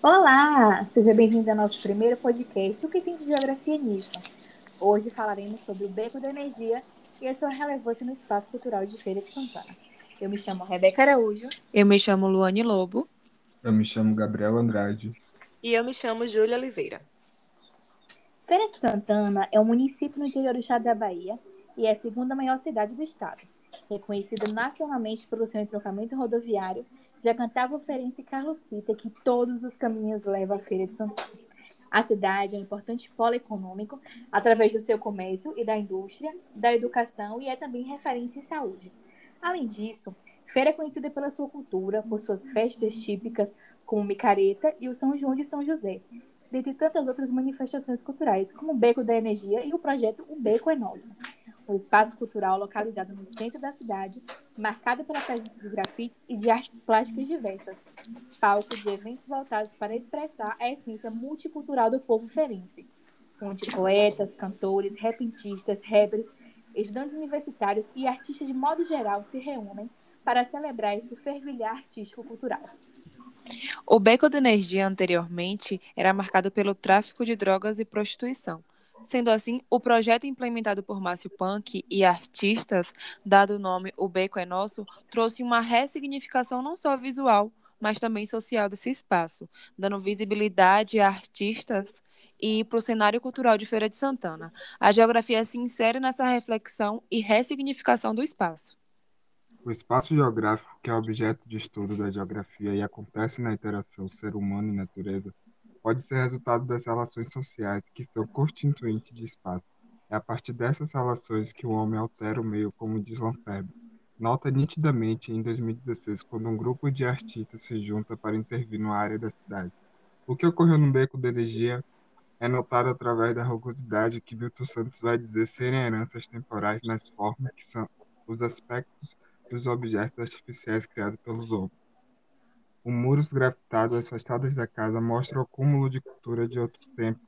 Olá, seja bem-vindo ao nosso primeiro podcast, O que tem de geografia nisso? Hoje falaremos sobre o Beco da Energia e a sua relevância no espaço cultural de Feira de Santana. Eu me chamo Rebeca Araújo. Eu me chamo Luane Lobo. Eu me chamo Gabriel Andrade. E eu me chamo Júlia Oliveira. Feira de Santana é um município no interior do estado da Bahia e é a segunda maior cidade do estado. Reconhecida nacionalmente pelo seu entrocamento rodoviário, já cantava o ferense Carlos Pita que todos os caminhos levam à Feira de Santana. A cidade é um importante polo econômico através do seu comércio e da indústria, da educação e é também referência em saúde. Além disso, Feira é conhecida pela sua cultura, por suas festas típicas, como Micareta e o São João de São José, dentre tantas outras manifestações culturais, como o Beco da Energia e o projeto O Beco é Nosso um espaço cultural localizado no centro da cidade, marcado pela presença de grafites e de artes plásticas diversas, palco de eventos voltados para expressar a essência multicultural do povo ferense, onde poetas, cantores, repentistas, rappers, estudantes universitários e artistas de modo geral se reúnem para celebrar esse fervilhar artístico-cultural. O beco de energia anteriormente era marcado pelo tráfico de drogas e prostituição. Sendo assim, o projeto implementado por Márcio Punk e artistas, dado o nome O Beco é Nosso, trouxe uma ressignificação não só visual, mas também social desse espaço, dando visibilidade a artistas e para o cenário cultural de Feira de Santana. A geografia se insere nessa reflexão e ressignificação do espaço. O espaço geográfico, que é objeto de estudo da geografia e acontece na interação ser humano e natureza, pode ser resultado das relações sociais que são constituintes de espaço. É a partir dessas relações que o homem altera o meio, como diz Lanferbe. Nota nitidamente em 2016, quando um grupo de artistas se junta para intervir numa área da cidade. O que ocorreu no Beco da Energia é notado através da rugosidade que Milton Santos vai dizer serem heranças temporais nas formas que são os aspectos dos objetos artificiais criados pelos homens. O muros grafitados às fachadas da casa mostra o cúmulo de cultura de outro tempo,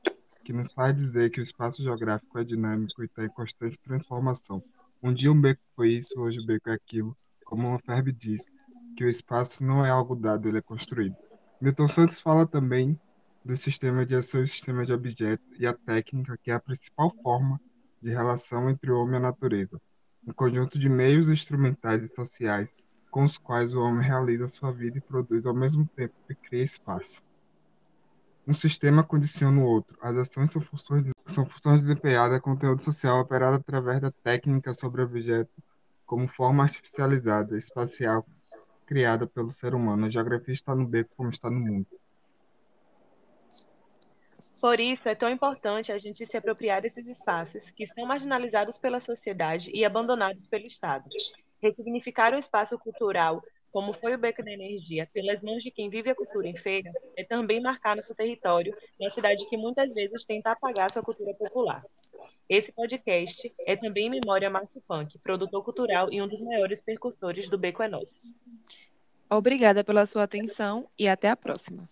que nos faz dizer que o espaço geográfico é dinâmico e está em constante transformação. Um dia um beco foi isso, hoje o beco é aquilo. Como uma Ferb diz, que o espaço não é algo dado, ele é construído. Milton Santos fala também do sistema de ação e sistema de objetos e a técnica, que é a principal forma de relação entre o homem e a natureza. Um conjunto de meios instrumentais e sociais com os quais o homem realiza sua vida e produz ao mesmo tempo que cria espaço. Um sistema condiciona o outro. As ações são funções, são funções desempenhadas a conteúdo social operado através da técnica sobre objeto como forma artificializada, espacial, criada pelo ser humano. A geografia está no beco como está no mundo. Por isso, é tão importante a gente se apropriar desses espaços que são marginalizados pela sociedade e abandonados pelo Estado ressignificar o espaço cultural, como foi o Beco da Energia, pelas mãos de quem vive a cultura em feira, é também marcar nosso território na cidade que muitas vezes tenta apagar sua cultura popular. Esse podcast é também em memória a Márcio Punk, produtor cultural e um dos maiores percussores do Beco é Nosso. Obrigada pela sua atenção e até a próxima.